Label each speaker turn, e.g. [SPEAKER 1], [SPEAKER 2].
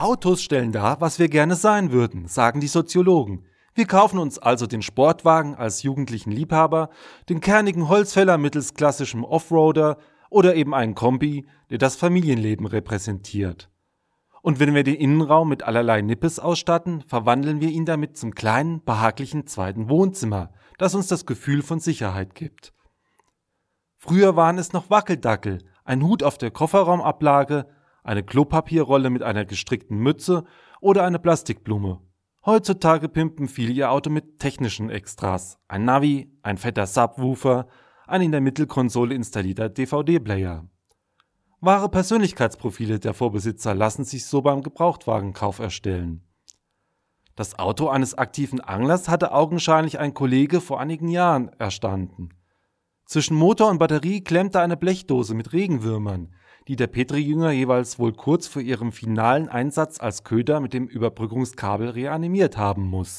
[SPEAKER 1] Autos stellen dar, was wir gerne sein würden, sagen die Soziologen. Wir kaufen uns also den Sportwagen als jugendlichen Liebhaber, den kernigen Holzfäller mittels klassischem Offroader oder eben einen Kombi, der das Familienleben repräsentiert. Und wenn wir den Innenraum mit allerlei Nippes ausstatten, verwandeln wir ihn damit zum kleinen, behaglichen zweiten Wohnzimmer, das uns das Gefühl von Sicherheit gibt. Früher waren es noch Wackeldackel, ein Hut auf der Kofferraumablage, eine Klopapierrolle mit einer gestrickten Mütze oder eine Plastikblume. Heutzutage pimpen viele ihr Auto mit technischen Extras. Ein Navi, ein fetter Subwoofer, ein in der Mittelkonsole installierter DVD-Player. Wahre Persönlichkeitsprofile der Vorbesitzer lassen sich so beim Gebrauchtwagenkauf erstellen. Das Auto eines aktiven Anglers hatte augenscheinlich ein Kollege vor einigen Jahren erstanden. Zwischen Motor und Batterie klemmte eine Blechdose mit Regenwürmern, die der Petri-Jünger jeweils wohl kurz vor ihrem finalen Einsatz als Köder mit dem Überbrückungskabel reanimiert haben muss